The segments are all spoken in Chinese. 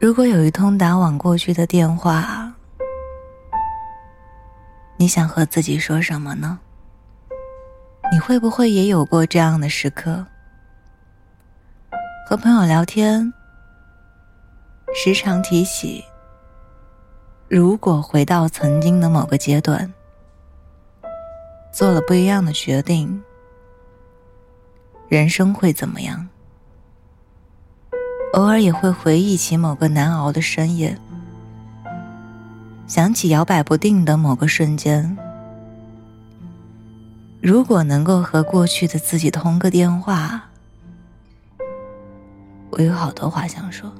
如果有一通打往过去的电话，你想和自己说什么呢？你会不会也有过这样的时刻？和朋友聊天，时常提起，如果回到曾经的某个阶段，做了不一样的决定，人生会怎么样？偶尔也会回忆起某个难熬的深夜，想起摇摆不定的某个瞬间。如果能够和过去的自己通个电话，我有好多话想说。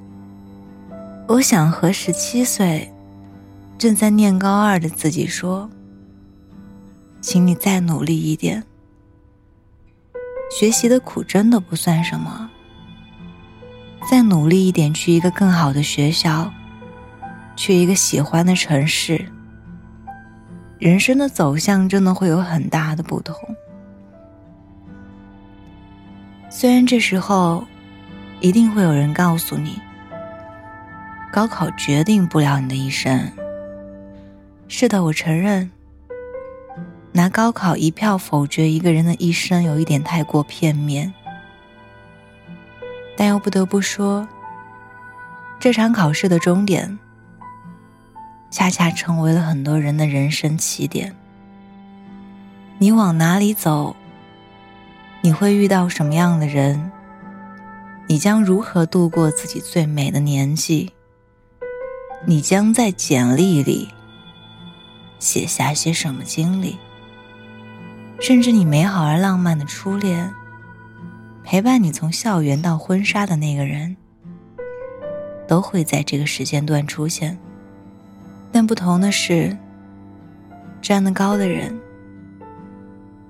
我想和十七岁正在念高二的自己说：“请你再努力一点，学习的苦真的不算什么。”再努力一点，去一个更好的学校，去一个喜欢的城市，人生的走向真的会有很大的不同。虽然这时候，一定会有人告诉你，高考决定不了你的一生。是的，我承认，拿高考一票否决一个人的一生，有一点太过片面。但又不得不说，这场考试的终点，恰恰成为了很多人的人生起点。你往哪里走？你会遇到什么样的人？你将如何度过自己最美的年纪？你将在简历里写下些什么经历？甚至你美好而浪漫的初恋。陪伴你从校园到婚纱的那个人，都会在这个时间段出现。但不同的是，站得高的人，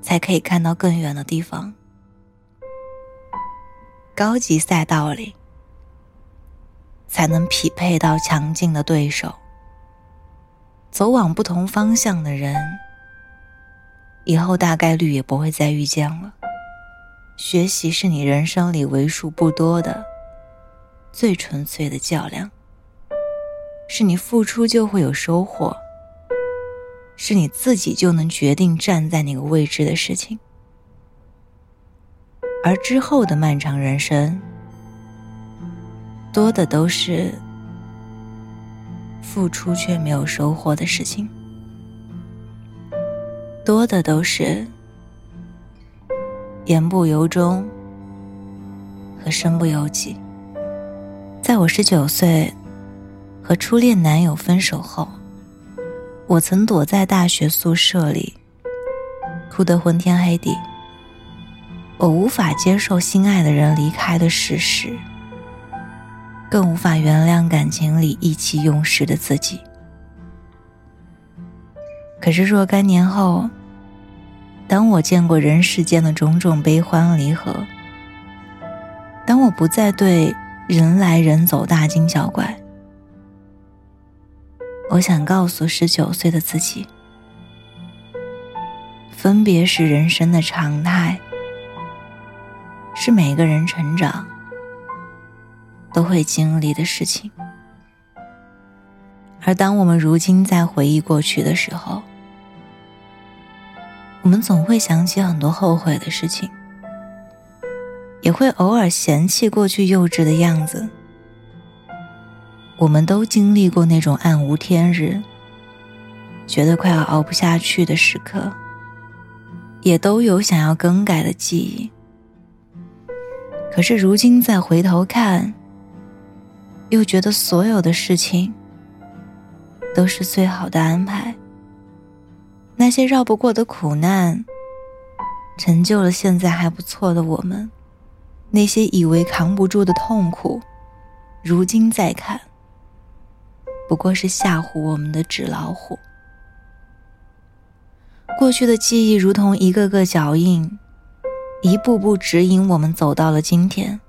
才可以看到更远的地方。高级赛道里，才能匹配到强劲的对手。走往不同方向的人，以后大概率也不会再遇见了。学习是你人生里为数不多的、最纯粹的较量，是你付出就会有收获，是你自己就能决定站在哪个位置的事情。而之后的漫长人生，多的都是付出却没有收获的事情，多的都是。言不由衷和身不由己。在我十九岁和初恋男友分手后，我曾躲在大学宿舍里，哭得昏天黑地。我无法接受心爱的人离开的事实，更无法原谅感情里意气用事的自己。可是若干年后。当我见过人世间的种种悲欢离合，当我不再对人来人走大惊小怪，我想告诉十九岁的自己：分别是人生的常态，是每个人成长都会经历的事情。而当我们如今在回忆过去的时候，我们总会想起很多后悔的事情，也会偶尔嫌弃过去幼稚的样子。我们都经历过那种暗无天日、觉得快要熬不下去的时刻，也都有想要更改的记忆。可是如今再回头看，又觉得所有的事情都是最好的安排。那些绕不过的苦难，成就了现在还不错的我们；那些以为扛不住的痛苦，如今再看，不过是吓唬我们的纸老虎。过去的记忆如同一个个脚印，一步步指引我们走到了今天。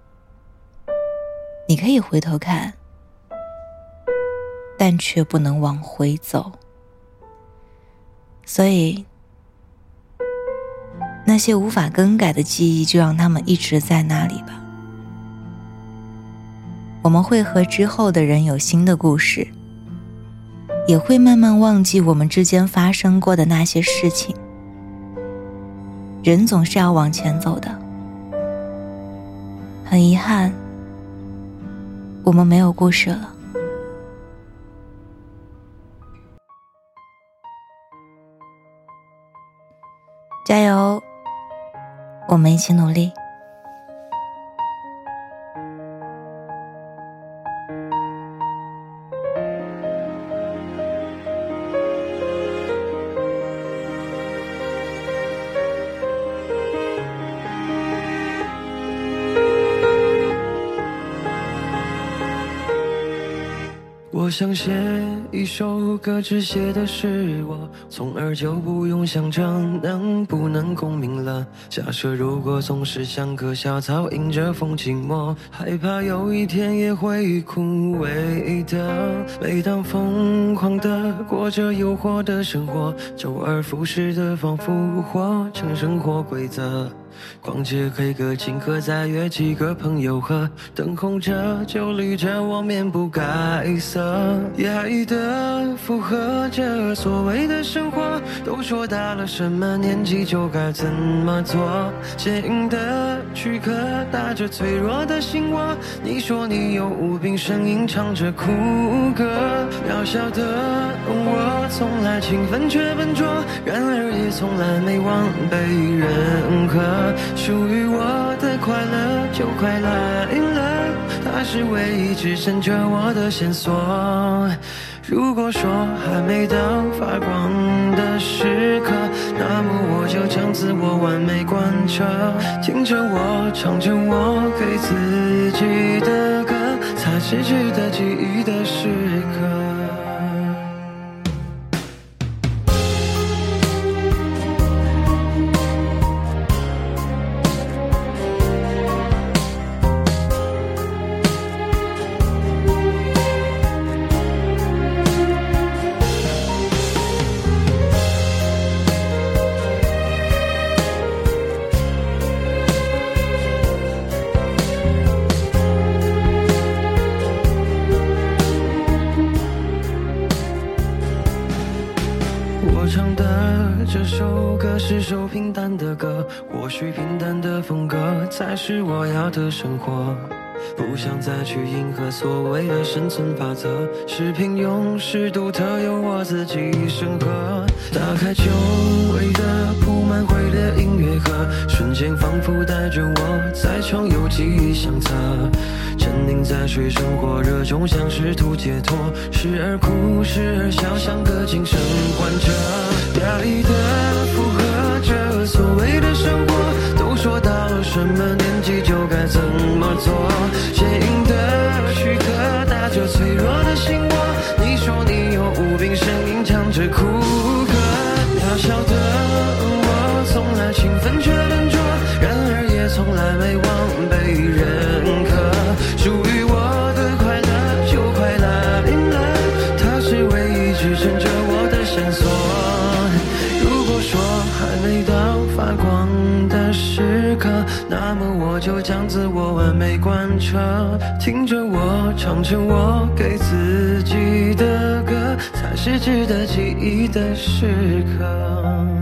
你可以回头看，但却不能往回走。所以，那些无法更改的记忆，就让他们一直在那里吧。我们会和之后的人有新的故事，也会慢慢忘记我们之间发生过的那些事情。人总是要往前走的，很遗憾，我们没有故事了。加油，我们一起努力。我想写一首歌，只写的是我，从而就不用想着能不能共鸣了。假设如果总是像棵小草，迎着风寂寞，害怕有一天也会枯萎的。每当疯狂的过着诱惑的生活，周而复始的仿佛活成生活规则。逛街 K 歌，请客再约几个朋友喝，灯红着酒绿着，我面不改色，压抑的附和着所谓的生活。都说到了什么年纪就该怎么做，坚硬的躯壳打着脆弱的心窝。你说你有无病呻吟，唱着苦歌，渺小的我从来勤奋却笨拙，然而也从来没忘被认可。属于我的快乐就快来了，它是唯一支撑着我的线索。如果说还没到发光的时刻，那么我就将自我完美贯彻，听着我唱着我给自己的歌，才是值得记忆的时我唱的这首歌是首平淡的歌，或许平淡的风格才是我要的生活。不想再去迎合所谓的生存法则，是平庸，是独特，由我自己审核。打开久违的铺满灰的音乐盒，瞬间仿佛带着我在重游记忆相册。沉溺在水深火热中，想试图解脱，时而哭，时而笑，像个精神患者。压力的勤奋却笨拙，然而也从来没忘被认可。属于我的快乐就快来临了，它是唯一支撑着我的线索。如果说还没到发光的时刻，那么我就将自我完美贯彻，听着我唱着我给自己的歌，才是值得记忆的时刻。